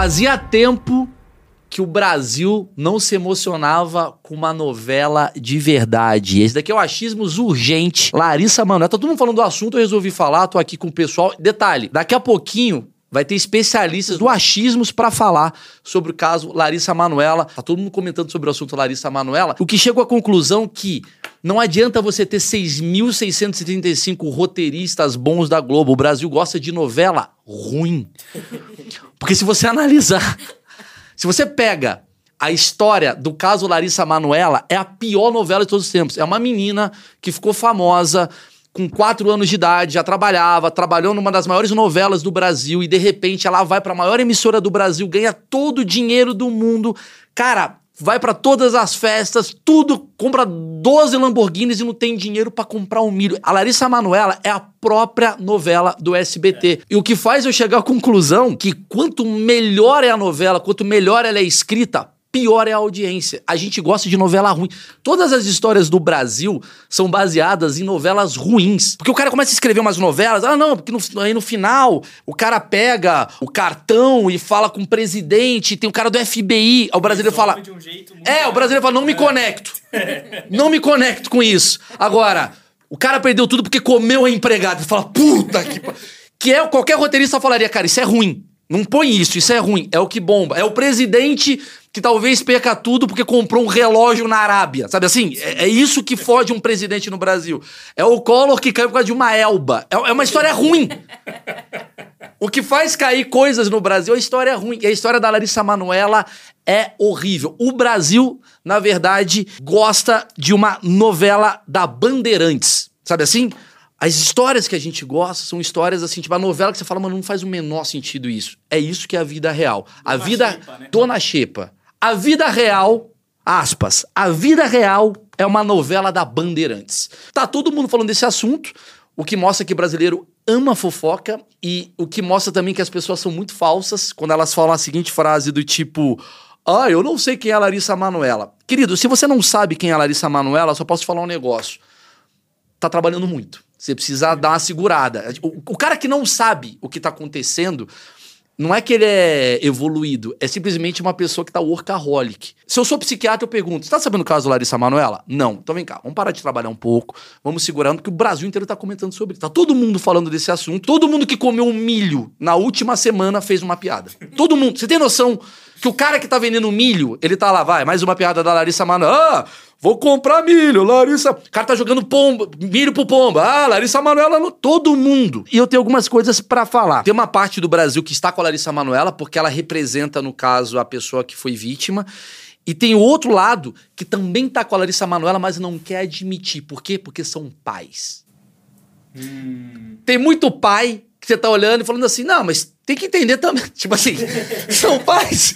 Fazia tempo que o Brasil não se emocionava com uma novela de verdade. Esse daqui é o Achismos Urgente. Larissa Manoela. Tá todo mundo falando do assunto, eu resolvi falar, tô aqui com o pessoal. Detalhe, daqui a pouquinho vai ter especialistas do Achismos para falar sobre o caso Larissa Manoela. Tá todo mundo comentando sobre o assunto Larissa Manoela. O que chegou à conclusão que não adianta você ter 6.635 roteiristas bons da Globo. O Brasil gosta de novela ruim. Porque se você analisar, se você pega a história do caso Larissa Manoela, é a pior novela de todos os tempos. É uma menina que ficou famosa com quatro anos de idade, já trabalhava, trabalhou numa das maiores novelas do Brasil e de repente ela vai para a maior emissora do Brasil, ganha todo o dinheiro do mundo. Cara, vai para todas as festas, tudo, compra 12 Lamborghinis e não tem dinheiro para comprar um milho. A Larissa Manoela é a própria novela do SBT. É. E o que faz eu chegar à conclusão que quanto melhor é a novela, quanto melhor ela é escrita, pior é a audiência. A gente gosta de novela ruim. Todas as histórias do Brasil são baseadas em novelas ruins. Porque o cara começa a escrever umas novelas, ah, não, porque no, aí no final o cara pega o cartão e fala com o presidente, tem o cara do FBI, o brasileiro fala. Um é, o brasileiro fala, não me conecto. não me conecto com isso. Agora, o cara perdeu tudo porque comeu a empregada. Ele fala, puta que. Que é, qualquer roteirista falaria, cara, isso é ruim. Não põe isso, isso é ruim. É o que bomba. É o presidente que talvez perca tudo porque comprou um relógio na Arábia. Sabe assim? É, é isso que fode um presidente no Brasil. É o Collor que caiu por causa de uma elba. É, é uma história ruim. O que faz cair coisas no Brasil é história ruim. E a história da Larissa Manuela é horrível. O Brasil, na verdade, gosta de uma novela da Bandeirantes. Sabe assim? As histórias que a gente gosta são histórias assim, tipo a novela que você fala, mano, não faz o menor sentido isso. É isso que é a vida real. A Dona vida. Xepa, né? Dona Xepa. A vida real, aspas, a vida real é uma novela da Bandeirantes. Tá todo mundo falando desse assunto, o que mostra que brasileiro ama fofoca e o que mostra também que as pessoas são muito falsas quando elas falam a seguinte frase do tipo. Ah, eu não sei quem é a Larissa Manuela. Querido, se você não sabe quem é a Larissa Manuela, só posso te falar um negócio. Tá trabalhando muito. Você precisa dar uma segurada. O, o cara que não sabe o que está acontecendo, não é que ele é evoluído, é simplesmente uma pessoa que tá workaholic. Se eu sou psiquiatra, eu pergunto: você tá sabendo o caso da Larissa Manoela? Não. Então vem cá, vamos parar de trabalhar um pouco, vamos segurando, que o Brasil inteiro tá comentando sobre isso. Tá todo mundo falando desse assunto. Todo mundo que comeu um milho na última semana fez uma piada. Todo mundo. Você tem noção que o cara que tá vendendo milho, ele tá lá, vai, mais uma piada da Larissa Manoela. Ah, Vou comprar milho, Larissa. O cara tá jogando pomba, milho pro pomba. Ah, Larissa Manoela, no... todo mundo. E eu tenho algumas coisas para falar. Tem uma parte do Brasil que está com a Larissa Manoela, porque ela representa, no caso, a pessoa que foi vítima. E tem o outro lado que também tá com a Larissa Manoela, mas não quer admitir. Por quê? Porque são pais. Hum. Tem muito pai que você tá olhando e falando assim, não, mas tem que entender também. Tipo assim, são pais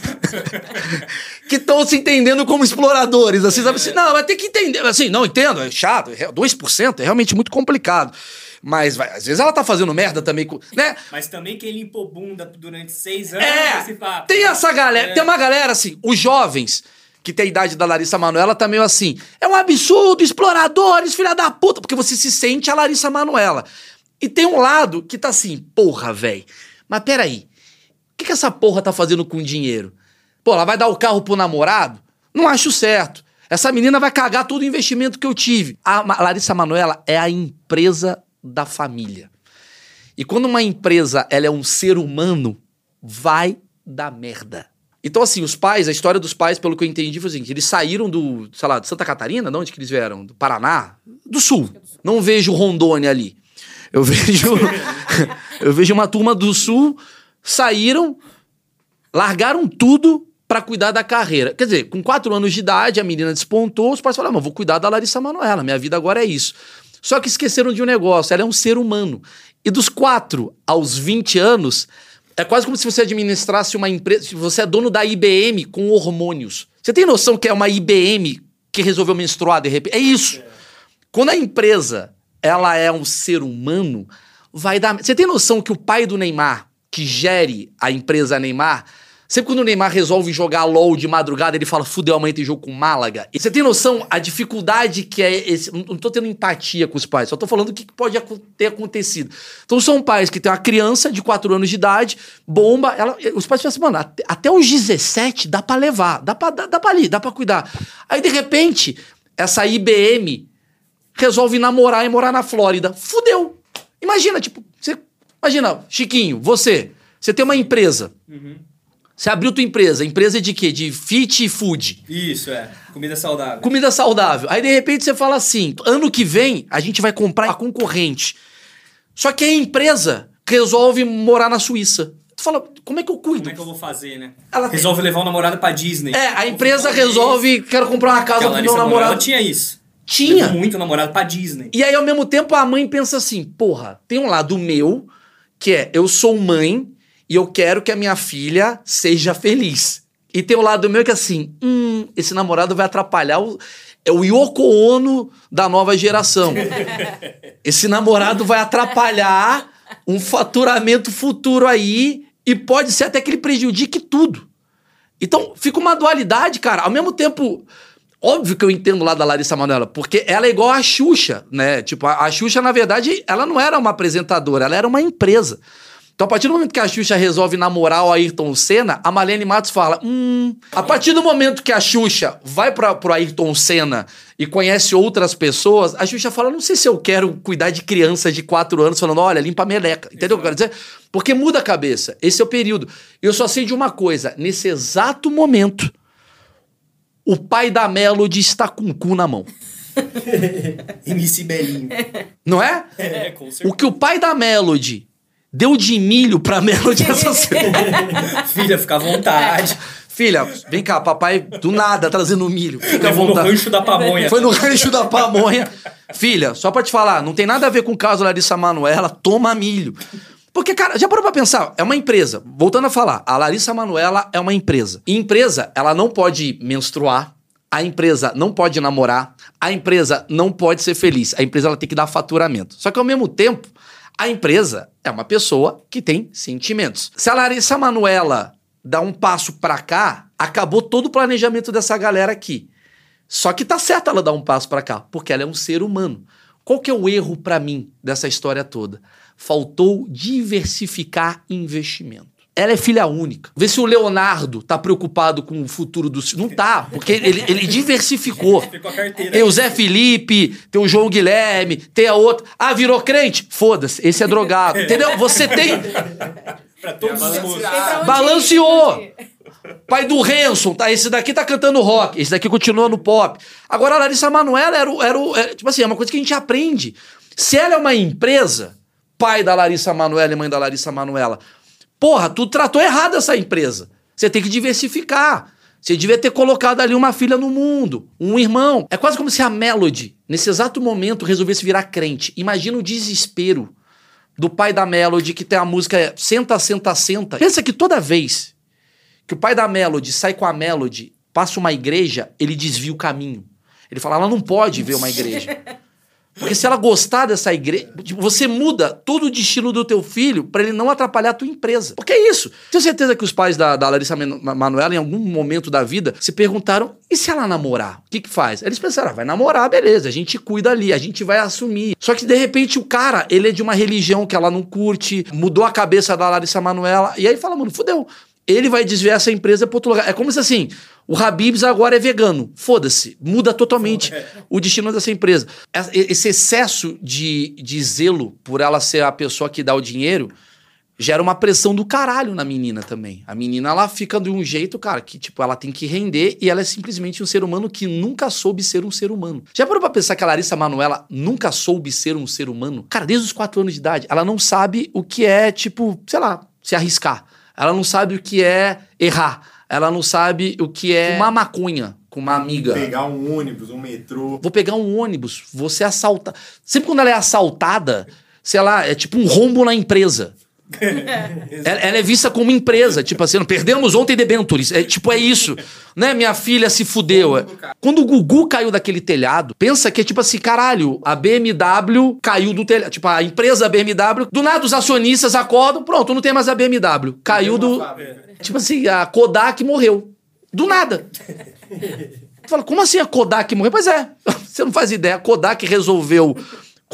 que estão se entendendo como exploradores. Assim, sabe assim, não, mas tem que entender. Assim, não, entendo, é chato, 2% é realmente muito complicado. Mas vai, às vezes ela tá fazendo merda também, né? Mas também quem limpou bunda durante seis anos. É, tem essa galera, é. tem uma galera assim, os jovens que tem a idade da Larissa Manoela tá meio assim, é um absurdo, exploradores, filha da puta, porque você se sente a Larissa Manoela. E tem um lado que tá assim, porra, velho. Mas peraí, o que, que essa porra tá fazendo com dinheiro? Pô, ela vai dar o carro pro namorado? Não acho certo. Essa menina vai cagar todo o investimento que eu tive. A Larissa Manoela é a empresa da família. E quando uma empresa ela é um ser humano, vai dar merda. Então, assim, os pais, a história dos pais, pelo que eu entendi, foi assim: eles saíram do, sei lá, de Santa Catarina, de onde que eles vieram? Do Paraná? Do Sul. Não vejo Rondônia ali. Eu vejo. eu vejo uma turma do Sul saíram, largaram tudo para cuidar da carreira. Quer dizer, com quatro anos de idade, a menina despontou, os pais falaram: vou cuidar da Larissa Manoela, minha vida agora é isso. Só que esqueceram de um negócio: ela é um ser humano. E dos quatro aos 20 anos, é quase como se você administrasse uma empresa, se você é dono da IBM com hormônios. Você tem noção que é uma IBM que resolveu menstruar de repente? É isso. Quando a empresa ela é um ser humano, vai dar. Você tem noção que o pai do Neymar, que gere a empresa Neymar, Sempre quando o Neymar resolve jogar LOL de madrugada, ele fala, fudeu, amanhã tem jogo com Málaga. Você tem noção a dificuldade que é esse. Não tô tendo empatia com os pais, só tô falando o que pode ter acontecido. Então são pais que têm uma criança de 4 anos de idade, bomba, ela, os pais falam assim, mano, até, até os 17 dá pra levar, dá pra, dá, dá pra ali, dá pra cuidar. Aí de repente, essa IBM resolve namorar e morar na Flórida. Fudeu. Imagina, tipo, você. Imagina, Chiquinho, você. Você tem uma empresa. Uhum. Você abriu tua empresa. Empresa de quê? De fit food. Isso, é. Comida saudável. Comida saudável. Aí, de repente, você fala assim: ano que vem, a gente vai comprar a concorrente. Só que a empresa resolve morar na Suíça. Tu fala, como é que eu cuido? Como é que eu vou fazer, né? Ela resolve levar o namorado pra Disney. É, a empresa resolve, quero comprar uma casa pro meu namorado. Ela tinha isso. Tinha. Levou muito namorado pra Disney. E aí, ao mesmo tempo, a mãe pensa assim: porra, tem um lado meu, que é eu sou mãe e eu quero que a minha filha seja feliz. E tem o lado meu que é assim, hum, esse namorado vai atrapalhar o. É o Yoko Ono da nova geração. esse namorado vai atrapalhar um faturamento futuro aí e pode ser até que ele prejudique tudo. Então, fica uma dualidade, cara. Ao mesmo tempo, óbvio que eu entendo lá da Larissa Manoela, porque ela é igual a Xuxa, né? Tipo, a, a Xuxa, na verdade, ela não era uma apresentadora, ela era uma empresa. Então, a partir do momento que a Xuxa resolve namorar o Ayrton Senna, a Marlene Matos fala: hum. A partir do momento que a Xuxa vai pra, pro Ayrton Senna e conhece outras pessoas, a Xuxa fala: não sei se eu quero cuidar de crianças de 4 anos, falando: olha, limpa a meleca. Entendeu o que eu quero dizer? Porque muda a cabeça. Esse é o período. Eu só sei de uma coisa: nesse exato momento, o pai da Melody está com o cu na mão. MC Belinho. Não é? É, com certeza. O que o pai da Melody deu de milho pra Melody essa semana. Filha, fica à vontade. Filha, vem cá, papai do nada trazendo milho. Fica à vontade. no rancho da pamonha. Foi no rancho da pamonha. Filha, só pra te falar, não tem nada a ver com o caso Larissa Manuela, toma milho. Porque, cara, já parou pra pensar? É uma empresa. Voltando a falar, a Larissa Manuela é uma empresa. E empresa, ela não pode menstruar, a empresa não pode namorar, a empresa não pode ser feliz. A empresa ela tem que dar faturamento. Só que ao mesmo tempo, a empresa é uma pessoa que tem sentimentos. Se a Larissa Manuela dá um passo para cá, acabou todo o planejamento dessa galera aqui. Só que tá certo ela dar um passo para cá, porque ela é um ser humano. Qual que é o erro para mim dessa história toda? Faltou diversificar investimento. Ela é filha única. Vê se o Leonardo tá preocupado com o futuro do. Não tá, porque ele, ele diversificou. Tem o Zé Felipe, tem o João Guilherme, tem a outra. Ah, virou crente? Foda-se, esse é drogado. Entendeu? Você tem. pra todos os Balanceou. Pai do Renson, tá? Esse daqui tá cantando rock, esse daqui continua no pop. Agora a Larissa Manoela era, era, era, tipo assim, é uma coisa que a gente aprende. Se ela é uma empresa, pai da Larissa Manoela e mãe da Larissa Manoela, Porra, tu tratou errado essa empresa. Você tem que diversificar. Você devia ter colocado ali uma filha no mundo, um irmão. É quase como se a Melody, nesse exato momento, resolvesse virar crente. Imagina o desespero do pai da Melody que tem a música Senta, Senta, Senta. Pensa que toda vez que o pai da Melody sai com a Melody, passa uma igreja, ele desvia o caminho. Ele fala, ela não pode ver uma igreja. Porque se ela gostar dessa igreja, tipo, você muda todo o destino do teu filho para ele não atrapalhar a tua empresa. Porque é isso. Tenho certeza que os pais da, da Larissa Manoela, em algum momento da vida, se perguntaram: e se ela namorar? O que que faz? Eles pensaram: ah, vai namorar, beleza, a gente cuida ali, a gente vai assumir. Só que de repente o cara, ele é de uma religião que ela não curte, mudou a cabeça da Larissa Manoela, e aí fala, mano, fudeu ele vai desviar essa empresa para outro lugar. É como se assim, o Habibs agora é vegano. Foda-se, muda totalmente o destino dessa empresa. Esse excesso de, de zelo por ela ser a pessoa que dá o dinheiro gera uma pressão do caralho na menina também. A menina, ela fica de um jeito, cara, que tipo, ela tem que render e ela é simplesmente um ser humano que nunca soube ser um ser humano. Já parou pra pensar que a Larissa Manuela nunca soube ser um ser humano? Cara, desde os quatro anos de idade, ela não sabe o que é, tipo, sei lá, se arriscar. Ela não sabe o que é errar. Ela não sabe o que é uma maconha com uma amiga. Pegar um ônibus, um metrô. Vou pegar um ônibus, vou ser assaltada. Sempre quando ela é assaltada, sei lá, é tipo um rombo na empresa. Ela, ela é vista como empresa, tipo assim, perdemos ontem debentures. É, tipo, é isso. Né? Minha filha se fudeu. É. Quando o Gugu caiu daquele telhado, pensa que é tipo assim, caralho, a BMW caiu do telhado. Tipo, a empresa BMW, do nada os acionistas acordam, pronto, não tem mais a BMW. Caiu do. Tipo assim, a Kodak morreu. Do nada. Fala, como assim a Kodak morreu? Pois é, você não faz ideia. A Kodak resolveu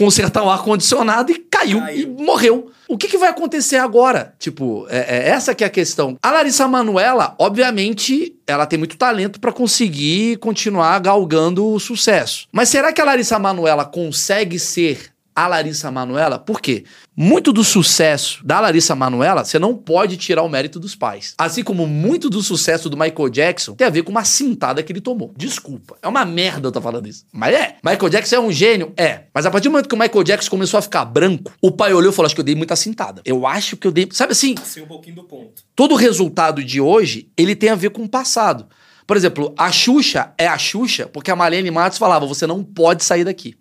consertar o ar-condicionado e caiu, Caiu. e morreu. O que, que vai acontecer agora? Tipo, é, é essa que é a questão. A Larissa Manoela, obviamente, ela tem muito talento pra conseguir continuar galgando o sucesso. Mas será que a Larissa Manoela consegue ser a Larissa Manoela? Por quê? Muito do sucesso da Larissa Manoela, você não pode tirar o mérito dos pais. Assim como muito do sucesso do Michael Jackson tem a ver com uma cintada que ele tomou. Desculpa. É uma merda eu tô falando isso. Mas é. Michael Jackson é um gênio? É. Mas a partir do momento que o Michael Jackson começou a ficar branco, o pai olhou e falou: Acho que eu dei muita cintada. Eu acho que eu dei. Sabe assim? Sei um pouquinho do ponto. todo o resultado de hoje, ele tem a ver com o passado. Por exemplo, a Xuxa é a Xuxa porque a Marlene Matos falava, você não pode sair daqui.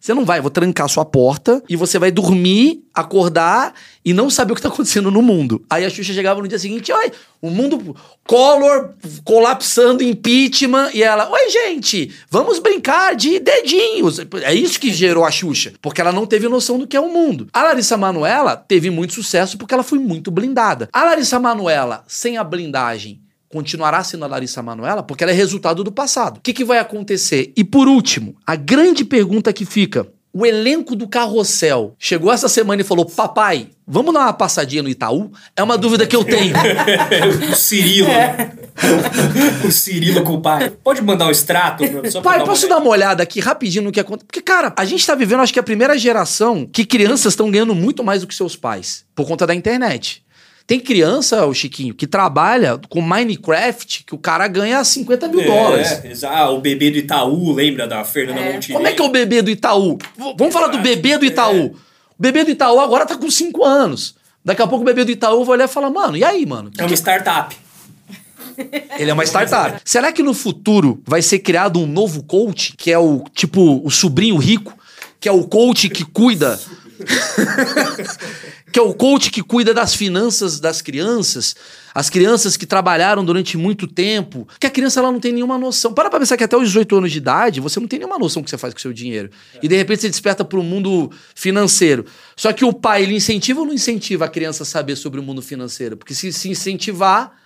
Você não vai, eu vou trancar sua porta e você vai dormir, acordar e não saber o que tá acontecendo no mundo. Aí a Xuxa chegava no dia seguinte, oi, o mundo, Collor colapsando, impeachment, e ela, oi gente, vamos brincar de dedinhos. É isso que gerou a Xuxa, porque ela não teve noção do que é o mundo. A Larissa Manoela teve muito sucesso porque ela foi muito blindada. A Larissa Manoela, sem a blindagem, continuará sendo a Larissa Manoela porque ela é resultado do passado. O que, que vai acontecer? E por último, a grande pergunta que fica. O elenco do Carrossel chegou essa semana e falou: Papai, vamos dar uma passadinha no Itaú? É uma dúvida que eu tenho. o Cirilo. o Cirilo com o pai. Pode mandar um extrato? Só Pai, uma posso dar uma olhada aqui rapidinho no que acontece? Porque, cara, a gente tá vivendo, acho que a primeira geração que crianças estão ganhando muito mais do que seus pais, por conta da internet. Tem criança, o Chiquinho, que trabalha com Minecraft, que o cara ganha 50 mil dólares. É, exa- ah, o bebê do Itaú, lembra da Fernanda É. Montenegro? Como é que é o bebê do Itaú? Vamos falar do bebê do Itaú. O bebê do Itaú agora tá com 5 anos. Daqui a pouco o bebê do Itaú vai olhar e falar, mano, e aí, mano? É uma startup. Ele é uma startup. Será que no futuro vai ser criado um novo coach, que é o tipo o sobrinho rico, que é o coach que cuida que é o coach que cuida das finanças das crianças, as crianças que trabalharam durante muito tempo, que a criança ela não tem nenhuma noção. Para pra pensar que até os 18 anos de idade, você não tem nenhuma noção do que você faz com o seu dinheiro. E de repente você desperta para o mundo financeiro. Só que o pai, ele incentiva ou não incentiva a criança a saber sobre o mundo financeiro? Porque se se incentivar,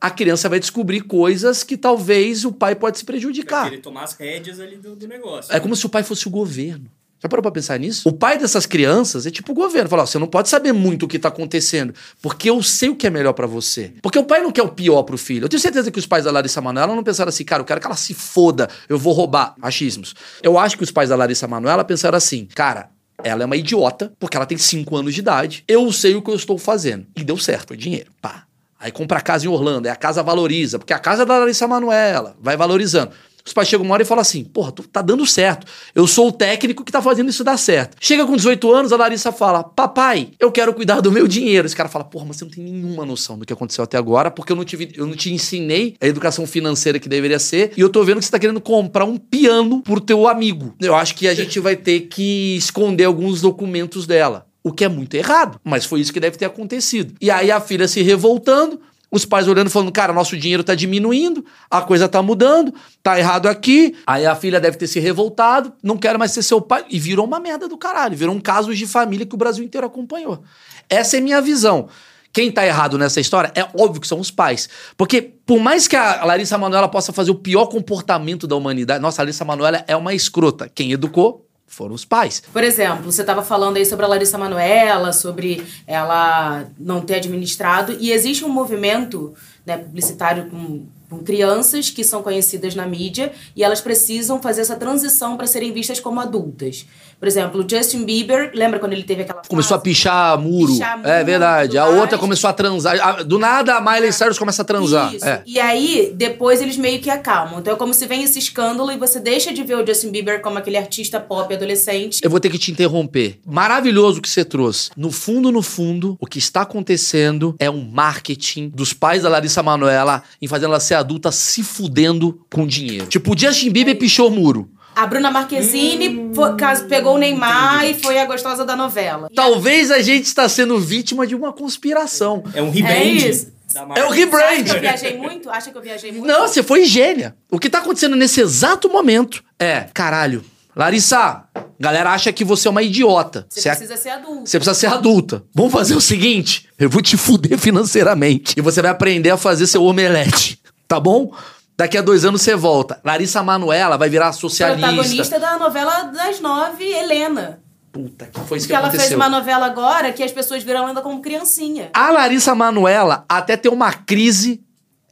a criança vai descobrir coisas que talvez o pai pode se prejudicar. ele tomar as rédeas ali do, do negócio. É como se o pai fosse o governo. Já parou pra pensar nisso? O pai dessas crianças é tipo o governo. Fala, ó, você não pode saber muito o que tá acontecendo, porque eu sei o que é melhor pra você. Porque o pai não quer o pior pro filho. Eu tenho certeza que os pais da Larissa Manoela não pensaram assim, cara, eu quero que ela se foda, eu vou roubar. Achismos. Eu acho que os pais da Larissa Manoela pensaram assim, cara, ela é uma idiota, porque ela tem 5 anos de idade. Eu sei o que eu estou fazendo. E deu certo, foi dinheiro. Pá. Aí compra a casa em Orlando, aí a casa valoriza, porque a casa é da Larissa Manoela, vai valorizando. Os pais chegam uma hora e falam assim: porra, tu tá dando certo. Eu sou o técnico que tá fazendo isso dar certo. Chega com 18 anos, a Larissa fala: papai, eu quero cuidar do meu dinheiro. Esse cara fala: porra, mas você não tem nenhuma noção do que aconteceu até agora, porque eu não, tive, eu não te ensinei a educação financeira que deveria ser, e eu tô vendo que você tá querendo comprar um piano pro teu amigo. Eu acho que a gente vai ter que esconder alguns documentos dela. O que é muito errado, mas foi isso que deve ter acontecido. E aí a filha se revoltando, os pais olhando falando, cara, nosso dinheiro tá diminuindo, a coisa tá mudando, tá errado aqui. Aí a filha deve ter se revoltado, não quero mais ser seu pai. E virou uma merda do caralho, virou um caso de família que o Brasil inteiro acompanhou. Essa é minha visão. Quem tá errado nessa história é óbvio que são os pais. Porque, por mais que a Larissa Manoela possa fazer o pior comportamento da humanidade, nossa, a Larissa Manoela é uma escrota. Quem educou foram os pais. Por exemplo, você estava falando aí sobre a Larissa Manoela, sobre ela não ter administrado, e existe um movimento né, publicitário com, com crianças que são conhecidas na mídia e elas precisam fazer essa transição para serem vistas como adultas. Por exemplo, o Justin Bieber, lembra quando ele teve aquela Começou a fase? pichar muro. Pichar muro, é verdade. A outra começou a transar. A- Do nada, a Miley Cyrus começa a transar. Isso. É. E aí, depois eles meio que acalmam. Então é como se vem esse escândalo e você deixa de ver o Justin Bieber como aquele artista pop adolescente. Eu vou ter que te interromper. Maravilhoso o que você trouxe. No fundo, no fundo, o que está acontecendo é um marketing dos pais da Larissa Manoela em fazendo ela ser adulta se fudendo com dinheiro. Tipo, o Justin Bieber pichou o muro. A Bruna Marquezine foi- cas- pegou o Neymar e foi a gostosa da novela. Talvez a gente está sendo vítima de uma conspiração. É um É rebrand. isso. da É o marca. Acha que eu rebrand. viajei muito? Acha que eu viajei muito? Não, você foi gênia. O que tá acontecendo nesse exato momento é, caralho, Larissa, galera acha que você é uma idiota. Você Você é- precisa ser adulto. Você precisa ser adulta. Vamos fazer o seguinte: eu vou te fuder financeiramente. E você vai aprender a fazer seu omelete. Tá bom? Daqui a dois anos você volta. Larissa Manuela vai virar socialista. Protagonista da novela das nove, Helena. Puta, que foi isso Porque que ela fez uma novela agora que as pessoas viram ela como criancinha. A Larissa Manuela, até ter uma crise,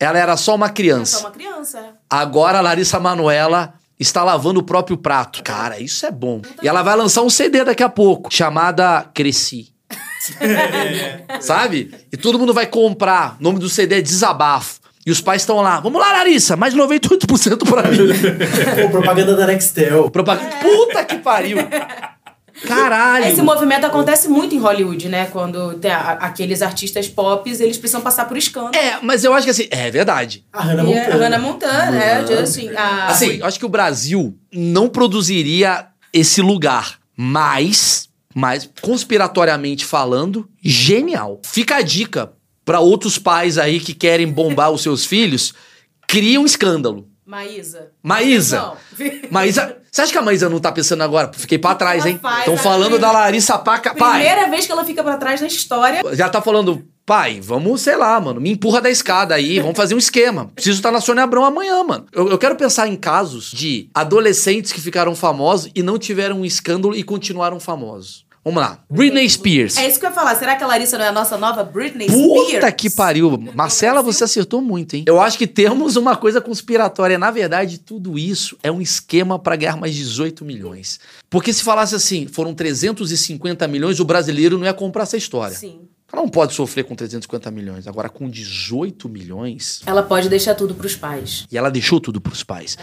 ela era só uma É só criança. uma criança. é. Agora a Larissa Manuela está lavando o próprio prato. Cara, isso é bom. E ela vai lançar um CD daqui a pouco, chamada Cresci. Sabe? E todo mundo vai comprar. O nome do CD é Desabafo. E os pais estão lá. Vamos lá, Larissa, mais 98% pra mim. Pô, propaganda da Nextel. Propaganda. Puta que pariu. Caralho. Esse movimento acontece muito em Hollywood, né? Quando tem a- aqueles artistas pop, eles precisam passar por escândalo. É, mas eu acho que assim, é verdade. A Hannah E a Montana. Hannah Montana, é, assim, a... Assim, eu acho que o Brasil não produziria esse lugar, mas, mas conspiratoriamente falando, genial. Fica a dica pra outros pais aí que querem bombar os seus filhos, cria um escândalo. Maísa. Maísa. Não. Maísa, você acha que a Maísa não tá pensando agora? Fiquei pra trás, hein? Estão falando da Larissa Paca. Pai, Primeira vez que ela fica pra trás na história. já tá falando, pai, vamos, sei lá, mano, me empurra da escada aí, vamos fazer um esquema. Preciso estar na Sônia Abrão amanhã, mano. Eu, eu quero pensar em casos de adolescentes que ficaram famosos e não tiveram um escândalo e continuaram famosos. Vamos lá. Britney Spears. É isso que eu ia falar. Será que a Larissa não é a nossa nova Britney Puta Spears? que pariu. Marcela, você acertou muito, hein? Eu acho que temos uma coisa conspiratória. Na verdade, tudo isso é um esquema pra ganhar mais 18 milhões. Porque se falasse assim, foram 350 milhões, o brasileiro não ia comprar essa história. Sim. Ela não pode sofrer com 350 milhões. Agora, com 18 milhões. Ela pode deixar tudo pros pais. E ela deixou tudo pros pais.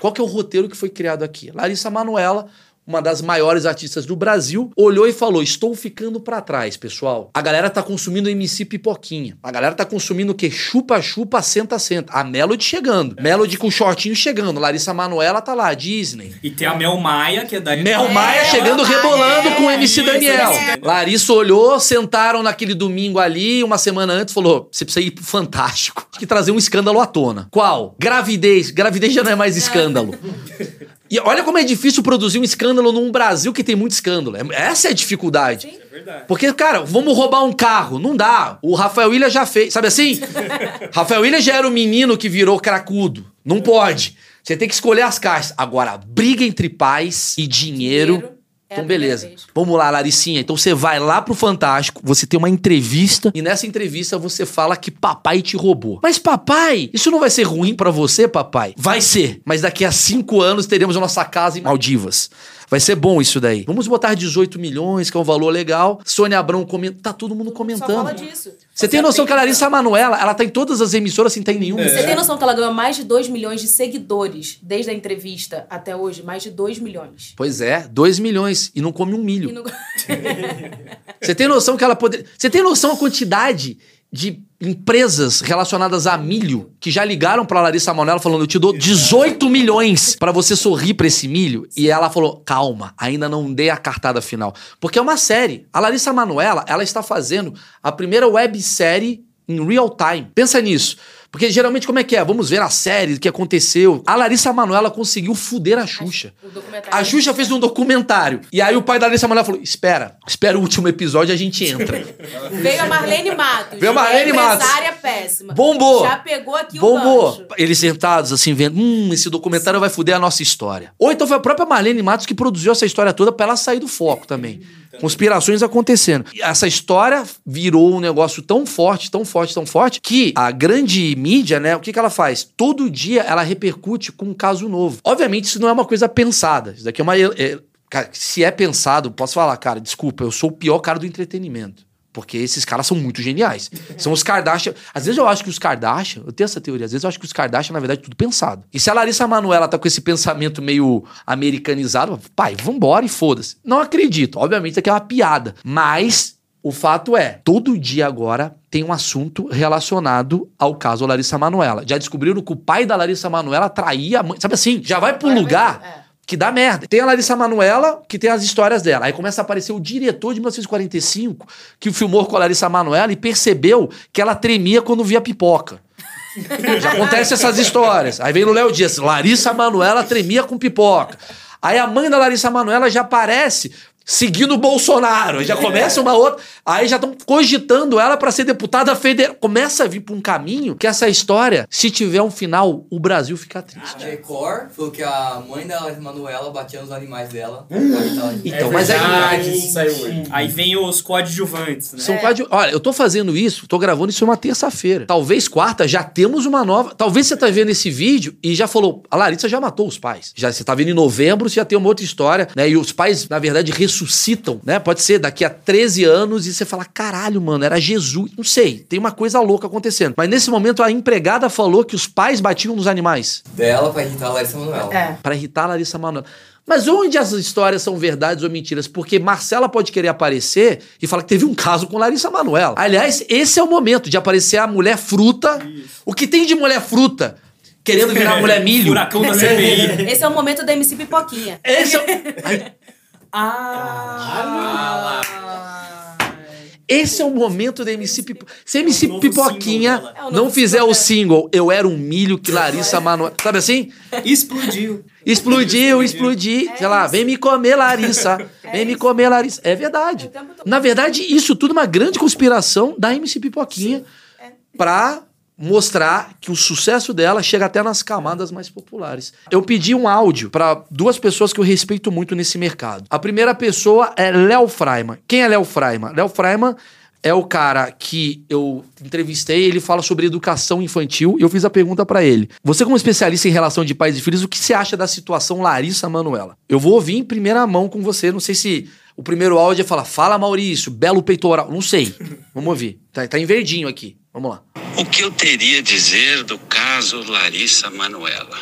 Qual que é o roteiro que foi criado aqui? Larissa Manoela, uma das maiores artistas do Brasil, olhou e falou: Estou ficando pra trás, pessoal. A galera tá consumindo MC pipoquinha. A galera tá consumindo o quê? Chupa-chupa, senta-senta. A Melody chegando. Melody com shortinho chegando. Larissa Manoela tá lá, Disney. E tem a Mel Maia, que é da... Mel É, Maia chegando Maia, rebolando é, com o MC Daniel. é. Larissa olhou, sentaram naquele domingo ali, uma semana antes, falou: você precisa ir pro Fantástico. Tem que trazer um escândalo à tona. Qual? Gravidez. Gravidez já não é mais escândalo. E olha como é difícil produzir um escândalo num Brasil que tem muito escândalo. É- Essa é a dificuldade. É verdade. Porque, cara, vamos roubar um carro. Não dá. O Rafael Ilha já fez. Sabe assim? Rafael Ilha já era o menino que virou cracudo. Não pode. Você tem que escolher as caixas. Agora, briga entre pais e dinheiro. Dinheiro então, primeira beleza. Vamos lá, Laricinha. Então você vai lá pro Fantástico, você tem uma entrevista e nessa entrevista você fala que papai te roubou. Mas papai, isso não vai ser ruim pra você, papai? Vai ser. Mas daqui a cinco anos teremos a nossa casa em Maldivas. Vai ser bom isso daí. Vamos botar 18 milhões, que é um valor legal. Sônia Abrão comenta. Tá todo mundo Só comentando. fala disso. Você tem noção que a Larissa Manoela, ela tá em todas as emissoras sem tem nenhuma? Você tem noção que ela ganhou mais de 2 milhões de seguidores desde a entrevista até hoje? Mais de 2 milhões. Pois é, 2 milhões e não come um milho. E não- Você tem noção que ela poderia. Você tem noção a quantidade de empresas relacionadas a milho que já ligaram pra Larissa Manoela falando: eu te dou 18 milhões pra você sorrir pra esse milho? E ela falou: calma, ainda não dei a cartada final. Porque é uma série. A Larissa Manoela, ela está fazendo a primeira websérie em real time. Pensa nisso. Porque geralmente como é que é? Vamos ver a série, o que aconteceu. A Larissa Manoela conseguiu fuder a Xuxa. A Xuxa fez um documentário. E aí o pai da Larissa Manoela falou: espera, espera o último episódio e a gente entra. Veio a Marlene Matos. Veio a Marlene Matos. Empresária péssima. Bombou. Já pegou aqui o Bombou. gancho. Eles sentados assim, vendo, hum, esse documentário vai fuder a nossa história. Ou então foi a própria Marlene Matos que produziu essa história toda pra ela sair do foco também. Conspirações acontecendo. E essa história virou um negócio tão forte, tão forte, tão forte, que a grande mídia, né, o que, que ela faz? Todo dia ela repercute com um caso novo. Obviamente, isso não é uma coisa pensada. Isso daqui é uma. é- cara, se é pensado, posso falar, cara, desculpa, eu sou o pior cara do entretenimento. Porque esses caras são muito geniais. São os Kardashian. Às vezes eu acho que os Kardashian, eu tenho essa teoria, às vezes eu acho que os Kardashian, na verdade, é tudo pensado. E se a Larissa Manoela tá com esse pensamento meio americanizado, pai, vambora e foda-se. Não acredito. Obviamente, isso aqui é uma piada. Mas o fato é, todo dia agora tem um assunto relacionado ao caso Larissa Manoela. Já descobriram que o pai da Larissa Manoela traía a mãe. Sabe assim? Já vai pro lugar é. Que dá merda. Tem a Larissa Manoela, que tem as histórias dela. Aí começa a aparecer o diretor de 1945, que filmou com a Larissa Manoela e percebeu que ela tremia quando via pipoca. Já acontece essas histórias. Aí vem no Léo Dias, Larissa Manoela tremia com pipoca. Aí a mãe da Larissa Manoela já aparece seguindo o Bolsonaro. Já começa uma outra. Aí já estão cogitando ela para ser deputada federal. Começa a vir pra um caminho que essa história, se tiver um final, o Brasil fica A triste. Record falou que a mãe da Manuela batia nos animais dela. Então, mas é. verdade, isso saiu hoje. Aí vem os coadjuvantes, né? São quase. Olha, eu tô fazendo isso, tô gravando isso uma terça-feira. Talvez quarta já temos uma nova. Talvez você tá vendo esse vídeo e já falou. A Larissa já matou os pais. Já você tá vendo em novembro, você já tem uma outra história, né? E os pais, na verdade, ressuscitam, né? Pode ser daqui a 13 anos e você fala: caralho, mano, era Jesus. Não sei, tem uma coisa louca acontecendo. Mas nesse momento a empregada falou que os pais batiam nos animais Dela pra irritar a Larissa Manoela. É. Pra irritar a Larissa Manoela. Mas onde as histórias são verdades ou mentiras? Porque Marcela pode querer aparecer e falar que teve um caso com Larissa Manoela. Aliás, esse é o momento de aparecer a mulher fruta. O que tem de mulher fruta? Querendo virar mulher milho. Furacão da CPI. Esse é o momento da MC Pipoquinha. Esse é, o- Ah! esse é o momento da MC Pipo... Se a MC É Pipoquinha single. É não fizer single o single Eu Era um Milho que Larissa Manoela... Sabe assim? Explodiu. Explodiu, explodiu. Sei lá, vem me comer, Larissa. Vem me comer, Larissa. É verdade. É. Na verdade, isso tudo é uma grande conspiração da MC Pipoquinha pra mostrar que o sucesso dela chega até nas camadas mais populares. Eu pedi um áudio pra duas pessoas que eu respeito muito nesse mercado. A primeira pessoa é Léo Freiman. Quem é Léo Freiman? Léo Freiman é o cara que eu entrevistei, ele fala sobre educação infantil e eu fiz a pergunta pra ele. Você como especialista em relação de pais e filhos, o que você acha da situação Larissa Manuela? Eu vou ouvir em primeira mão com você, não sei se o primeiro áudio é falar, fala Maurício, belo peitoral, não sei. Vamos ouvir. Tá, tá em verdinho aqui. Vamos lá. O que eu teria a dizer do caso Larissa Manuela?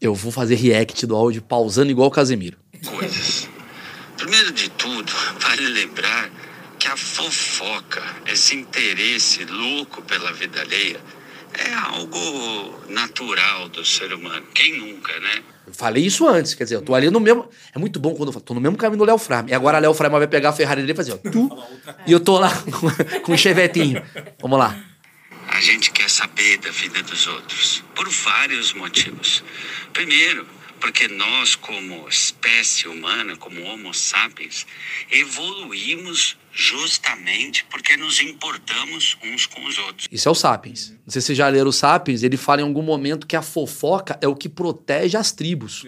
Eu vou fazer react do áudio pausando igual o Casemiro. coisas. Primeiro de tudo, vale lembrar que a fofoca, esse interesse louco pela vida alheia, é algo natural do ser humano. Quem nunca, né? Eu falei isso antes, quer dizer, eu tô ali no mesmo. É muito bom quando eu falo, tô no mesmo caminho do Léo Frame. E agora Léo Frame vai pegar a Ferrari dele e fazer, ó, tu. E eu tô lá com o chevetinho. Vamos lá. A gente quer saber da vida dos outros por vários motivos. Primeiro, porque nós, como espécie humana, como Homo sapiens, evoluímos justamente porque nos importamos uns com os outros. Isso é o Sapiens. Não sei se vocês já leram o Sapiens, ele fala em algum momento que a fofoca é o que protege as tribos.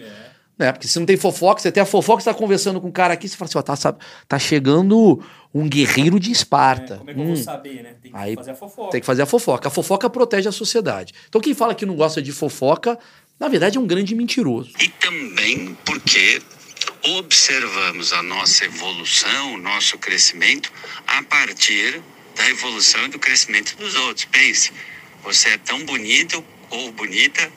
Né? Porque se não tem fofoca, você tem a fofoca, você tá conversando com um cara aqui, você fala assim, ó, tá, sabe, tá chegando um guerreiro de Esparta. Como é que eu Hum. vou saber, né? Tem que Aí fazer a fofoca. Tem que fazer a fofoca. A fofoca protege a sociedade. Então quem fala que não gosta de fofoca, na verdade é um grande mentiroso. E também porque observamos a nossa evolução, o nosso crescimento, a partir da evolução e do crescimento dos outros. Pense, você é tão bonito ou bonita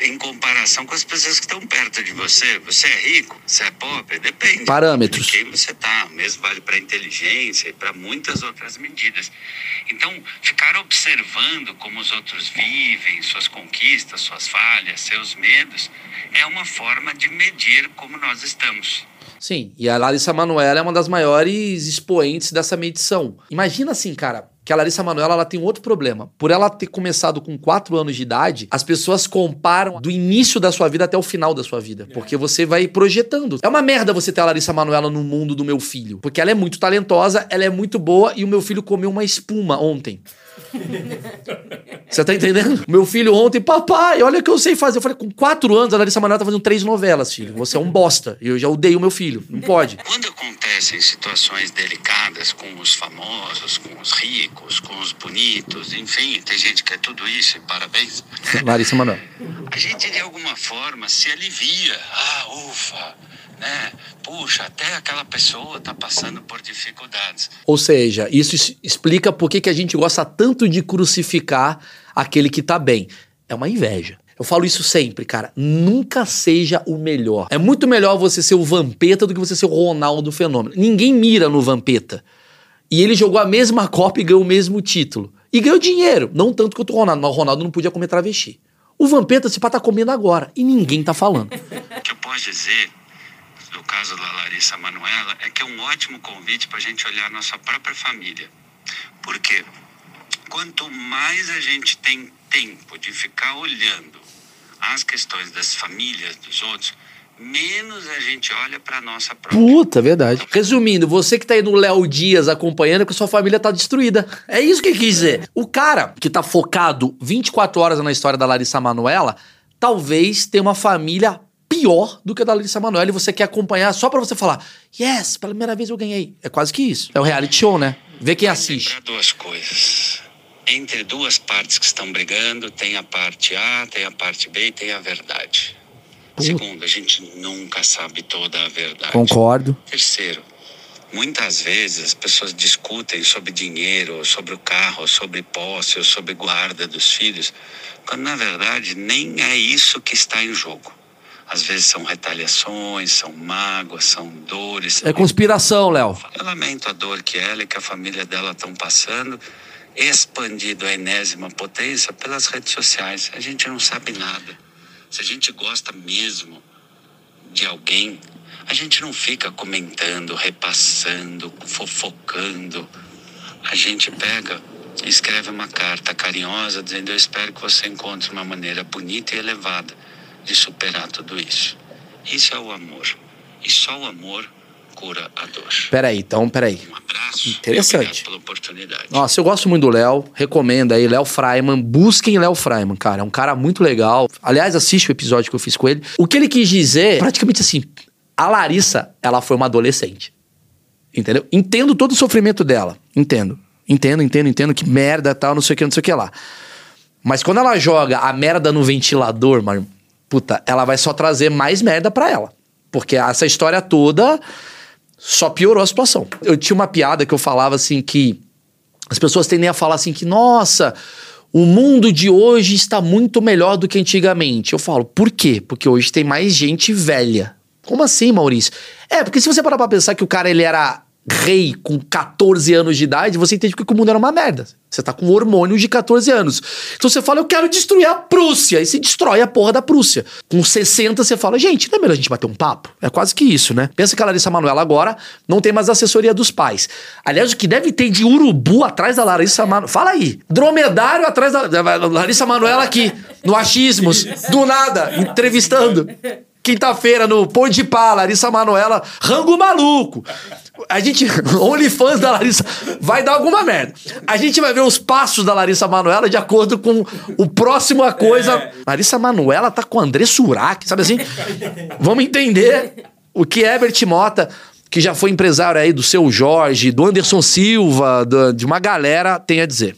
em comparação com as pessoas que estão perto de você. Você é rico, você é pobre, depende. Parâmetros. De quem você tá. O mesmo vale para inteligência e para muitas outras medidas. Então, ficar observando como os outros vivem, suas conquistas, suas falhas, seus medos, é uma forma de medir como nós estamos. Sim, e a Larissa Manoela é uma das maiores expoentes dessa medição. Imagina assim, cara, que a Larissa Manoela ela tem um outro problema. Por ela ter começado com 4 anos de idade, as pessoas comparam do início da sua vida até o final da sua vida. Porque você vai projetando. É uma merda você ter a Larissa Manoela no mundo do meu filho. Porque ela é muito talentosa, ela é muito boa e o meu filho comeu uma espuma ontem. Você tá entendendo? Meu filho ontem, papai, olha o que eu sei fazer. Eu falei, com quatro anos, a Larissa Manoela tá fazendo três novelas, filho. Você é um bosta. Eu já odeio meu filho. Não pode. Quando acontecem situações delicadas com os famosos, com os ricos, com os bonitos, enfim, tem gente que é tudo isso, e parabéns. Larissa Manoela. A gente de alguma forma se alivia. Ah, ufa, né? Puxa, até aquela pessoa está passando por dificuldades. Ou seja, isso explica por que que a gente gosta tanto de crucificar aquele que tá bem. É uma inveja. Eu falo isso sempre, cara. Nunca seja o melhor. É muito melhor você ser o Vampeta do que você ser o Ronaldo Fenômeno. Ninguém mira no Vampeta. E ele jogou a mesma Copa e ganhou o mesmo título. E ganhou dinheiro. Não tanto quanto o Ronaldo, mas o Ronaldo não podia comer travesti. O Vampeta, se pá, tá comendo agora. E ninguém tá falando. O que eu posso dizer, no caso da Larissa Manoela, é que é um ótimo convite para a gente olhar a nossa própria família. Porque quanto mais a gente tem tempo de ficar olhando as questões das famílias dos outros, menos a gente olha para nossa própria. Puta, verdade. Resumindo, você que tá aí no Léo Dias acompanhando, é que sua família tá destruída. É isso que quis dizer. O cara que tá focado 24 horas na história da Larissa Manoela, talvez tenha uma família pior do que a da Larissa Manoela e você quer acompanhar só pra você falar, yes, pela primeira vez eu ganhei. É quase que isso. É o reality show, né? Vê quem assiste. Duas coisas. Entre duas partes que estão brigando, tem a parte A, tem a parte B e tem a verdade. Segundo, a gente nunca sabe toda a verdade. Concordo. Terceiro, muitas vezes as pessoas discutem sobre dinheiro, sobre o carro, sobre posse, ou sobre guarda dos filhos, quando na verdade nem é isso que está em jogo. Às vezes são retaliações, são mágoas, são dores. É conspiração, Léo. Eu lamento a dor que ela e que a família dela estão passando, expandido a enésima potência pelas redes sociais. A gente não sabe nada. Se a gente gosta mesmo de alguém, a gente não fica comentando, repassando, fofocando. A gente pega e escreve uma carta carinhosa dizendo: Eu espero que você encontre uma maneira bonita e elevada de superar tudo isso. Isso é o amor. E só o amor cura a dor. Peraí, então, peraí. Um abraço. Interessante. Obrigado pela oportunidade. Nossa, eu gosto muito do Léo, recomendo aí, Léo Freiman, busquem Léo Freiman, cara, é um cara muito legal. Aliás, assiste o episódio que eu fiz com ele. O que ele quis dizer, praticamente assim, a Larissa, ela foi uma adolescente. Entendeu? Entendo todo o sofrimento dela, entendo. Entendo, entendo, entendo que merda, tal, não sei o que, não sei o que lá. Mas quando ela joga a merda no ventilador, mano, puta, ela vai só trazer mais merda pra ela. Porque essa história toda só piorou a situação. Eu tinha uma piada que eu falava assim que as pessoas tendem a falar assim que, nossa, o mundo de hoje está muito melhor do que antigamente. Eu falo, por quê? Porque hoje tem mais gente velha. Como assim, Maurício? É, porque se você parar pra pensar que o cara ele era rei com 14 anos de idade, você entende que o mundo era uma merda. Você tá com hormônio de 14 anos. Então você fala, eu quero destruir a Prússia. E se destrói a porra da Prússia. Com 60 você fala, gente, não é melhor a gente bater um papo? É quase que isso, né? Pensa que a Larissa Manoela agora não tem mais assessoria dos pais. Aliás, o que deve ter de urubu atrás da Larissa Manoela. Fala aí. Dromedário atrás da, da Larissa Manoela aqui, no Achismos. Do nada, entrevistando. Quinta-feira no Pão de Pá, Larissa Manoela, rango maluco. A gente, OnlyFans da Larissa, vai dar alguma merda. A gente vai ver os passos da Larissa Manoela de acordo com o próximo a coisa. Larissa Manoela tá com o André Surak, sabe assim? Vamos entender o que Herbert Mota, que já foi empresário aí do seu Jorge, do Anderson Silva, do- de uma galera, tem a dizer.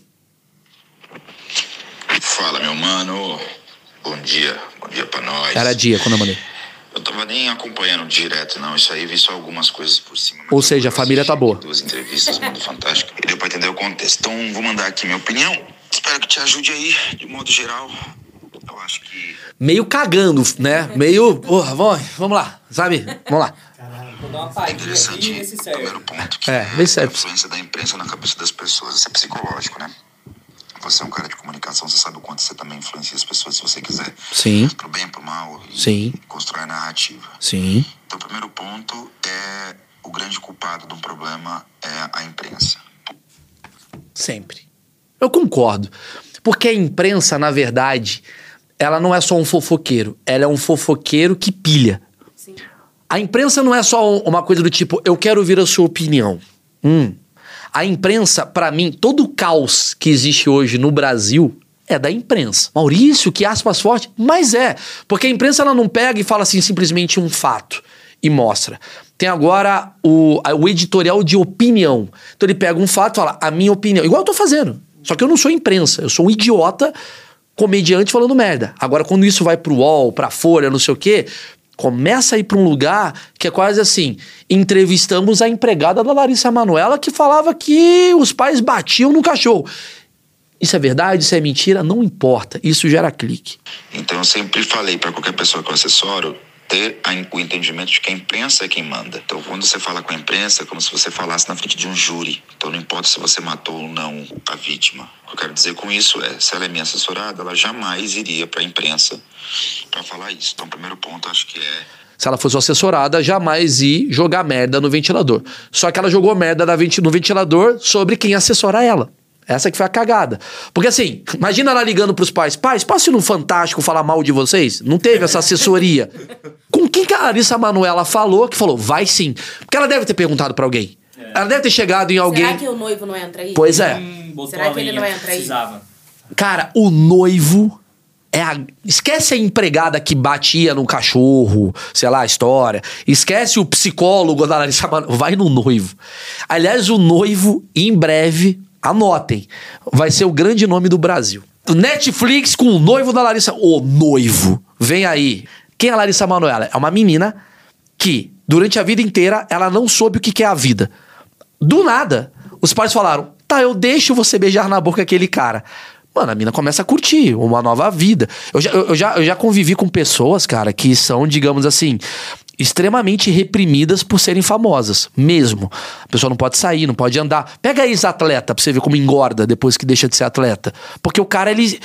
Fala, meu mano. Bom dia. Bom dia pra nós. Era dia quando eu mandei. Eu tava nem acompanhando direto, não. Isso aí, vi só algumas coisas por cima. Ou seja, a família tá boa. Duas entrevistas, Mundo Fantástico. E deu pra entender o contexto. Então, vou mandar aqui minha opinião. Espero que te ajude aí, de modo geral. Eu acho que Meio cagando, né? Meio. Porra, vamos, vamos lá, sabe? Vamos lá. Vou dar uma é interessante primeiro ponto, que É, é, a influência da imprensa na cabeça das pessoas. Isso é psicológico, né? Você é um cara de comunicação, você sabe o quanto você também influencia as pessoas se você quiser. Sim. Pro bem, pro mal. E Sim. constrói a narrativa. Sim. Então, o primeiro ponto é o grande culpado do problema é a imprensa. Sempre. Eu concordo. Porque a imprensa, na verdade, ela não é só um fofoqueiro. Ela é um fofoqueiro que pilha. Sim. A imprensa não é só um- uma coisa do tipo, eu quero ouvir a sua opinião. Hum. A imprensa, pra mim, todo o caos que existe hoje no Brasil é da imprensa. Maurício, que aspas forte, mas é. Porque a imprensa ela não pega e fala assim simplesmente um fato e mostra. Tem agora o, o editorial de opinião. Então ele pega um fato e fala, a minha opinião. Igual eu tô fazendo. Só que eu não sou imprensa, eu sou um idiota comediante falando merda. Agora, quando isso vai pro UOL, pra Folha, não sei o quê, começa a ir pra um lugar que é quase assim: entrevistamos a empregada da Larissa Manoela que falava que os pais batiam no cachorro. Isso é verdade? Isso é mentira? Não importa. Isso gera clique. Então, eu sempre falei para qualquer pessoa que eu assessoro ter o entendimento de que a imprensa é quem manda. Então, quando você fala com a imprensa, é como se você falasse na frente de um júri. Então, não importa se você matou ou não a vítima. O que eu quero dizer com isso é, se ela é minha assessorada, ela jamais iria para a imprensa para falar isso. Então, o primeiro ponto, acho que é se ela fosse assessorada, jamais ir jogar merda no ventilador. Só que ela jogou merda no ventilador sobre quem assessora ela. Essa que foi a cagada. Porque assim, imagina ela ligando pros pais: pais, posso ir no Fantástico falar mal de vocês? Não teve essa assessoria. Com quem que a Larissa Manoela falou que falou, vai sim? Porque ela deve ter perguntado pra alguém. Ela deve ter chegado em alguém. Será que o noivo não entra aí? Pois é. Hum, Será que ele não entra aí? Precisava. Cara, o noivo é a... Esquece a empregada que batia no cachorro, sei lá, a história. Esquece o psicólogo da Larissa Manoela. Vai no noivo. Aliás, o noivo, em breve, anotem, vai ser o grande nome do Brasil. Netflix com o noivo da Larissa. O noivo. Vem aí. Quem é a Larissa Manoela? É uma menina que, durante a vida inteira, ela não soube o que é a vida. Do nada, os pais falaram: tá, eu deixo você beijar na boca aquele cara. Mano, a mina começa a curtir uma nova vida. Eu já, eu já, eu já convivi com pessoas, cara, que são, digamos assim, extremamente reprimidas por serem famosas, mesmo. A pessoa não pode sair, não pode andar. Pega ex-atleta pra você ver como engorda depois que deixa de ser atleta. Porque o cara, ele.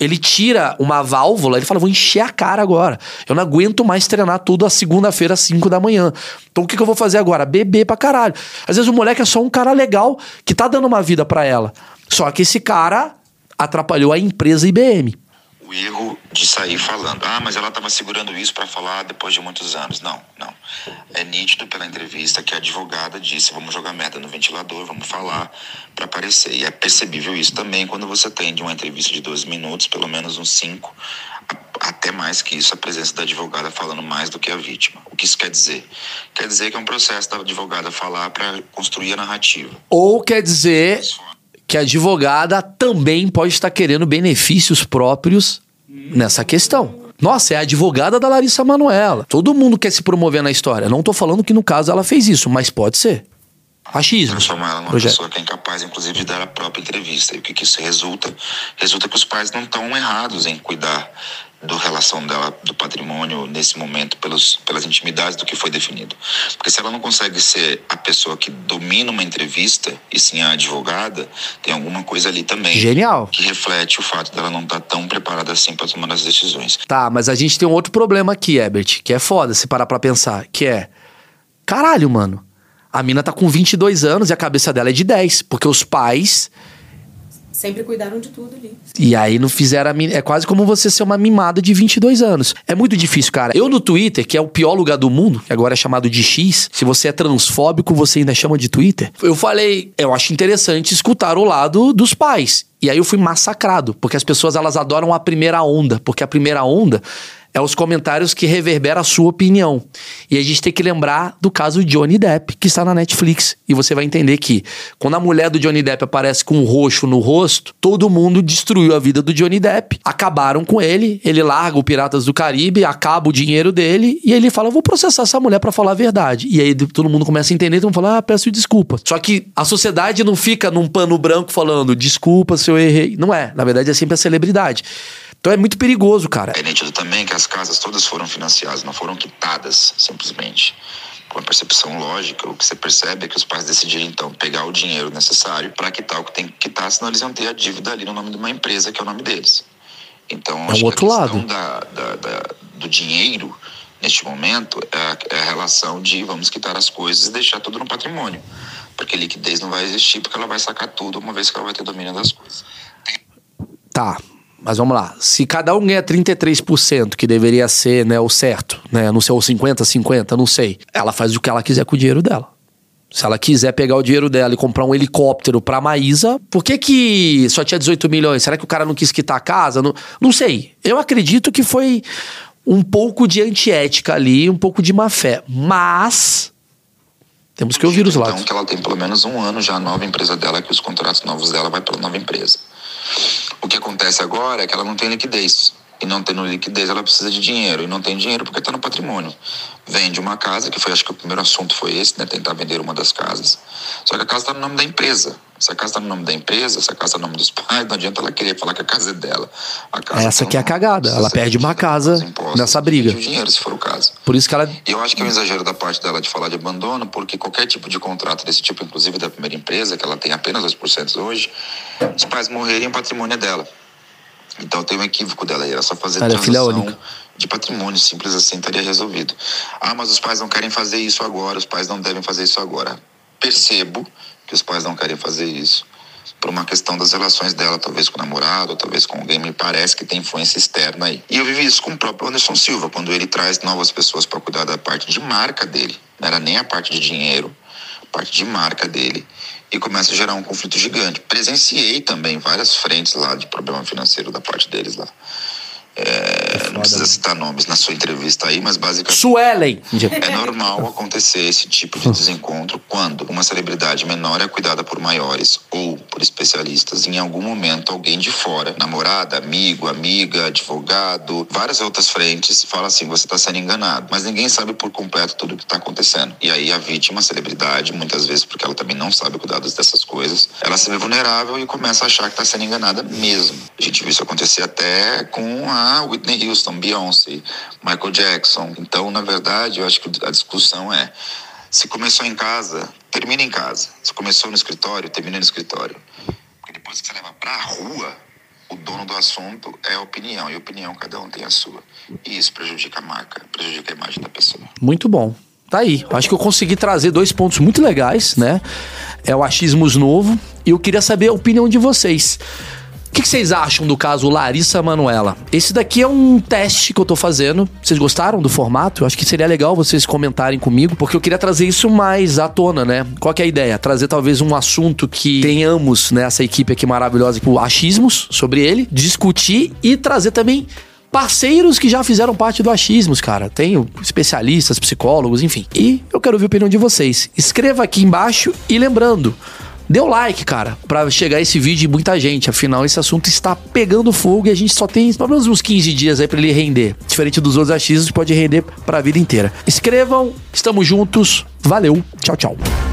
Ele tira uma válvula, ele fala: vou encher a cara agora. Eu não aguento mais treinar tudo a segunda-feira, às 5 da manhã. Então o que, que eu vou fazer agora? Beber pra caralho. Às vezes o moleque é só um cara legal que tá dando uma vida pra ela. Só que esse cara atrapalhou a empresa IBM. O erro de sair falando. Ah, mas ela estava segurando isso para falar depois de muitos anos. Não, não. É nítido pela entrevista que a advogada disse: vamos jogar merda no ventilador, vamos falar para aparecer. E é percebível isso também quando você tem de uma entrevista de 12 minutos, pelo menos uns 5, até mais que isso, a presença da advogada falando mais do que a vítima. O que isso quer dizer? Quer dizer que é um processo da advogada falar para construir a narrativa. Ou quer dizer que a advogada também pode estar querendo benefícios próprios nessa questão. Nossa, é a advogada da Larissa Manoela. Todo mundo quer se promover na história. Não tô falando que no caso ela fez isso, mas pode ser. Achismo. transformar ela numa Projeto. pessoa que é incapaz, inclusive, de dar a própria entrevista. E o que, que isso resulta? Resulta que os pais não estão errados em cuidar da relação dela, do patrimônio, nesse momento, pelos, pelas intimidades do que foi definido. Porque se ela não consegue ser a pessoa que domina uma entrevista, e sim a advogada, tem alguma coisa ali também. Genial. Que reflete o fato dela não estar tão preparada assim para tomar as decisões. Tá, mas a gente tem um outro problema aqui, Herbert, que é foda se parar pra pensar, que é... Caralho, mano. A mina tá com 22 anos e a cabeça dela é de 10, porque os pais... Sempre cuidaram de tudo ali. E aí não fizeram a mina... É quase como você ser uma mimada de 22 anos. É muito difícil, cara. Eu no Twitter, que é o pior lugar do mundo, que agora é chamado de X, se você é transfóbico, você ainda chama de Twitter. Eu falei, eu acho interessante escutar o lado dos pais. E aí eu fui massacrado, porque as pessoas elas adoram a primeira onda, porque a primeira onda é os comentários que reverberam a sua opinião. E a gente tem que lembrar do caso Johnny Depp, que está na Netflix. E você vai entender que quando a mulher do Johnny Depp aparece com um roxo no rosto, todo mundo destruiu a vida do Johnny Depp. Acabaram com ele, ele larga o Piratas do Caribe, acaba o dinheiro dele e ele fala: "Eu vou processar essa mulher pra falar a verdade". E aí todo mundo começa a entender, mundo fala: "Ah, peço desculpas". Só que a sociedade não fica num pano branco falando: "Desculpa se eu errei". Não é, na verdade é sempre a celebridade. Então é muito perigoso, cara. É nítido também que as casas todas foram financiadas, não foram quitadas simplesmente. Com a percepção lógica, o que você percebe é que os pais decidiram então pegar o dinheiro necessário para quitar o que tem que quitar, senão eles iam ter a dívida ali no nome de uma empresa que é o nome deles. Então, É acho o que a outro questão lado. Da, da- da- do dinheiro neste momento é a, é a relação de vamos quitar as coisas e deixar tudo no patrimônio. Porque liquidez não vai existir, porque ela vai sacar tudo uma vez que ela vai ter domínio das coisas. Tá, mas vamos lá. Se cada um ganha 33%, que deveria ser né, o certo, né? Não sei, ou 50, 50, não sei. Ela faz o que ela quiser com o dinheiro dela. Se ela quiser pegar o dinheiro dela e comprar um helicóptero pra Maísa, por que que só tinha 18 milhões? Será que o cara não quis quitar a casa? Não, não sei. Eu acredito que foi um pouco de antiética ali, um pouco de má fé. Mas temos que ouvir os Então, lados. que ela tem pelo menos um ano já a nova empresa dela, que os contratos novos dela vai pela nova empresa. O que acontece agora é que ela não tem liquidez. E não tendo liquidez, ela precisa de dinheiro. E não tem dinheiro porque está no patrimônio. Vende uma casa, que foi, acho que o primeiro assunto foi esse, né? Tentar vender uma das casas. Só que a casa está no nome da empresa. Se a casa está no nome da empresa, se a casa está no nome dos pais, não adianta ela querer falar que a casa é dela. Casa Essa tem que é a cagada. Ela perde uma casa impostos, nessa briga. o dinheiro, se for o caso. Por isso que ela eu acho que é um exagero da parte dela de falar de abandono, porque qualquer tipo de contrato desse tipo, inclusive da primeira empresa, que ela tem apenas 2% hoje, os pais morrerem, o patrimônio é dela. Então tem um equívoco dela era só fazer Ela é transação de patrimônio, simples assim, estaria resolvido. Ah, mas os pais não querem fazer isso agora, os pais não devem fazer isso agora. Percebo que os pais não querem fazer isso por uma questão das relações dela, talvez com o namorado, talvez com alguém, me parece que tem influência externa aí. E eu vivi isso com o próprio Anderson Silva, quando ele traz novas pessoas para cuidar da parte de marca dele, não era nem a parte de dinheiro, a parte de marca dele, e começa a gerar um conflito gigante. Presenciei também várias frentes lá de problema financeiro da parte deles lá. É, não precisa citar nomes na sua entrevista aí, mas basicamente. Suelen. É normal acontecer esse tipo de desencontro quando uma celebridade menor é cuidada por maiores ou por especialistas. Em algum momento, alguém de fora, namorada, amigo, amiga, advogado, várias outras frentes, fala assim: você está sendo enganado. Mas ninguém sabe por completo tudo o que está acontecendo. E aí a vítima, a celebridade, muitas vezes porque ela também não sabe cuidar dessas coisas, ela se vê vulnerável e começa a achar que está sendo enganada mesmo. A gente viu isso acontecer até com a Whitney Houston, Beyoncé, Michael Jackson. Então, na verdade, eu acho que a discussão é: se começou em casa, termina em casa. Se começou no escritório, termina no escritório. Porque depois que você leva para a rua, o dono do assunto é a opinião, e opinião cada um tem a sua. E isso prejudica a marca, prejudica a imagem da pessoa. Muito bom. Tá aí. Acho que eu consegui trazer dois pontos muito legais, né? É o achismos novo. E eu queria saber a opinião de vocês. Que, que vocês acham do caso Larissa Manuela? Esse daqui é um teste que eu tô fazendo. Vocês gostaram do formato? Eu acho que seria legal vocês comentarem comigo, porque eu queria trazer isso mais à tona, né? Qual que é a ideia? Trazer talvez um assunto que tenhamos, né, essa equipe aqui maravilhosa, com achismos sobre ele, discutir e trazer também parceiros que já fizeram parte do Achismos, cara. Tenho especialistas, psicólogos, enfim. E eu quero ouvir a opinião de vocês. Escreva aqui embaixo e lembrando, dê o like, cara, pra chegar esse vídeo de muita gente. Afinal, esse assunto está pegando fogo e a gente só tem pelo menos uns 15 dias aí pra ele render. Diferente dos outros achismos, pode render pra vida inteira. Escrevam, estamos juntos. Valeu, tchau, tchau.